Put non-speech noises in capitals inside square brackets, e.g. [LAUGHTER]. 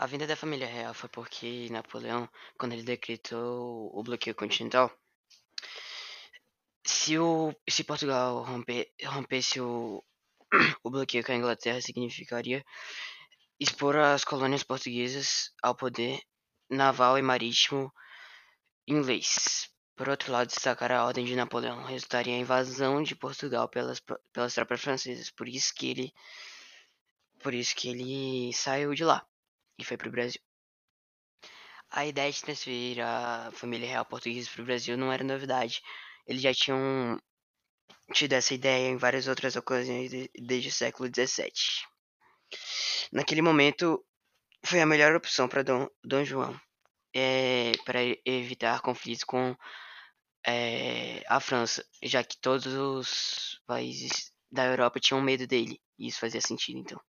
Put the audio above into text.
A vinda da família real foi porque Napoleão, quando ele decretou o bloqueio continental, se, o, se Portugal romper, rompesse o, [CLEARS THROAT] o bloqueio com a Inglaterra, significaria expor as colônias portuguesas ao poder naval e marítimo inglês. Por outro lado, destacar a ordem de Napoleão resultaria em invasão de Portugal pelas, pelas tropas francesas, por isso que ele por isso que ele saiu de lá e foi para o Brasil. A ideia de transferir a família real portuguesa para o Brasil não era novidade. Eles já tinham tido essa ideia em várias outras ocasiões desde o século XVII. Naquele momento, foi a melhor opção para Dom, Dom João, é, para evitar conflitos com é, a França, já que todos os países da Europa tinham medo dele, e isso fazia sentido então.